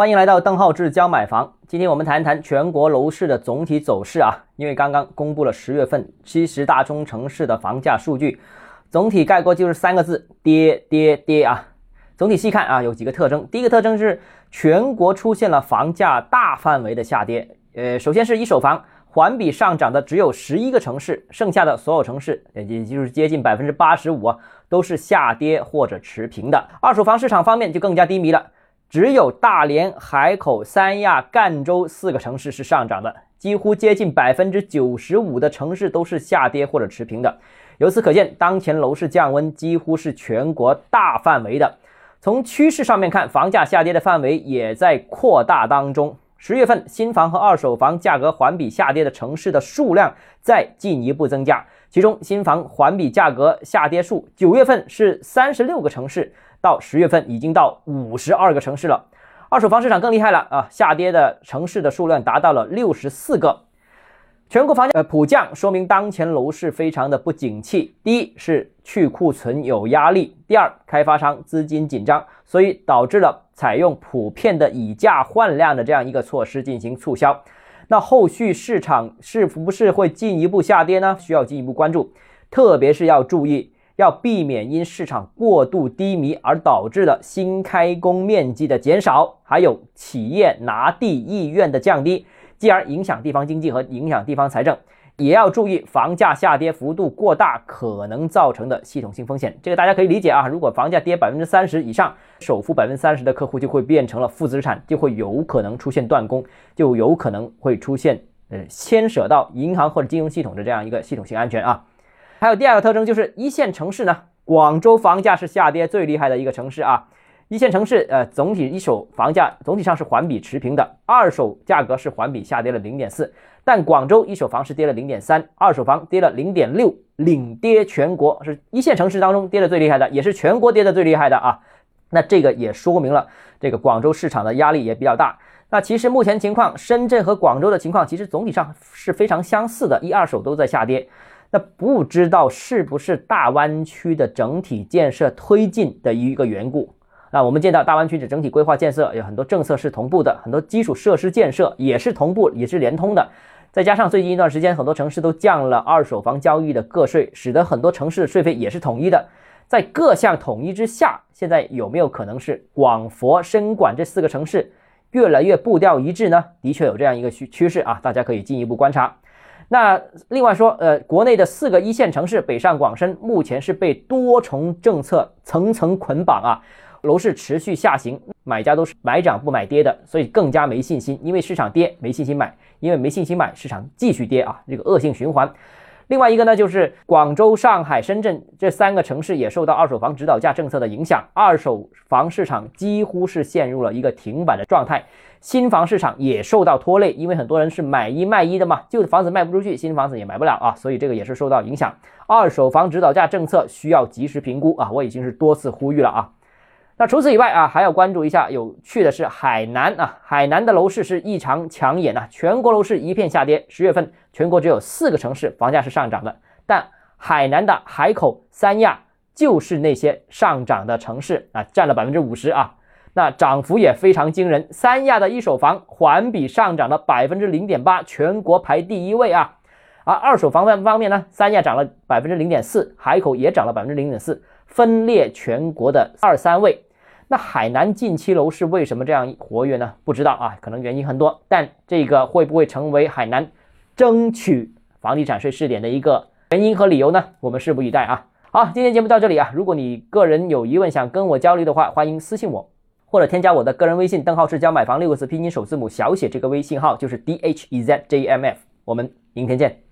欢迎来到邓浩志教买房。今天我们谈谈全国楼市的总体走势啊，因为刚刚公布了十月份七十大中城市的房价数据，总体概括就是三个字：跌跌跌啊。总体细看啊，有几个特征。第一个特征是全国出现了房价大范围的下跌。呃，首先是一手房。环比上涨的只有十一个城市，剩下的所有城市，也就是接近百分之八十五啊，都是下跌或者持平的。二手房市场方面就更加低迷了，只有大连、海口、三亚、赣州四个城市是上涨的，几乎接近百分之九十五的城市都是下跌或者持平的。由此可见，当前楼市降温几乎是全国大范围的。从趋势上面看，房价下跌的范围也在扩大当中。十月份新房和二手房价格环比下跌的城市的数量在进一步增加，其中新房环比价格下跌数，九月份是三十六个城市，到十月份已经到五十二个城市了。二手房市场更厉害了啊，下跌的城市的数量达到了六十四个。全国房价呃普降，说明当前楼市非常的不景气。第一是去库存有压力，第二开发商资金紧张，所以导致了采用普遍的以价换量的这样一个措施进行促销。那后续市场是不是会进一步下跌呢？需要进一步关注，特别是要注意，要避免因市场过度低迷而导致的新开工面积的减少，还有企业拿地意愿的降低。继而影响地方经济和影响地方财政，也要注意房价下跌幅度过大可能造成的系统性风险。这个大家可以理解啊。如果房价跌百分之三十以上，首付百分之三十的客户就会变成了负资产，就会有可能出现断供，就有可能会出现呃牵扯到银行或者金融系统的这样一个系统性安全啊。还有第二个特征就是一线城市呢，广州房价是下跌最厉害的一个城市啊。一线城市，呃，总体一手房价总体上是环比持平的，二手价格是环比下跌了零点四，但广州一手房是跌了零点三，二手房跌了零点六，领跌全国，是一线城市当中跌的最厉害的，也是全国跌的最厉害的啊。那这个也说明了这个广州市场的压力也比较大。那其实目前情况，深圳和广州的情况其实总体上是非常相似的，一二手都在下跌。那不知道是不是大湾区的整体建设推进的一个缘故？那我们见到大湾区的整体规划建设有很多政策是同步的，很多基础设施建设也是同步，也是连通的。再加上最近一段时间，很多城市都降了二手房交易的个税，使得很多城市的税费也是统一的。在各项统一之下，现在有没有可能是广佛深广这四个城市越来越步调一致呢？的确有这样一个趋趋势啊，大家可以进一步观察。那另外说，呃，国内的四个一线城市北上广深目前是被多重政策层层捆绑啊。楼市持续下行，买家都是买涨不买跌的，所以更加没信心。因为市场跌，没信心买；因为没信心买，市场继续跌啊，这个恶性循环。另外一个呢，就是广州、上海、深圳这三个城市也受到二手房指导价政策的影响，二手房市场几乎是陷入了一个停摆的状态。新房市场也受到拖累，因为很多人是买一卖一的嘛，旧的房子卖不出去，新房子也买不了啊，所以这个也是受到影响。二手房指导价政策需要及时评估啊，我已经是多次呼吁了啊。那除此以外啊，还要关注一下。有趣的是，海南啊，海南的楼市是异常抢眼呐，全国楼市一片下跌。十月份全国只有四个城市房价是上涨的，但海南的海口、三亚就是那些上涨的城市啊，占了百分之五十啊，那涨幅也非常惊人。三亚的一手房环比上涨了百分之零点八，全国排第一位啊。而二手房方方面呢，三亚涨了百分之零点四，海口也涨了百分之零点四，分列全国的二三位。那海南近期楼市为什么这样活跃呢？不知道啊，可能原因很多，但这个会不会成为海南争取房地产税试点的一个原因和理由呢？我们拭目以待啊！好，今天节目到这里啊，如果你个人有疑问想跟我交流的话，欢迎私信我，或者添加我的个人微信，邓浩志教买房六个字拼音首字母小写，这个微信号就是 d h e z j m f，我们明天见。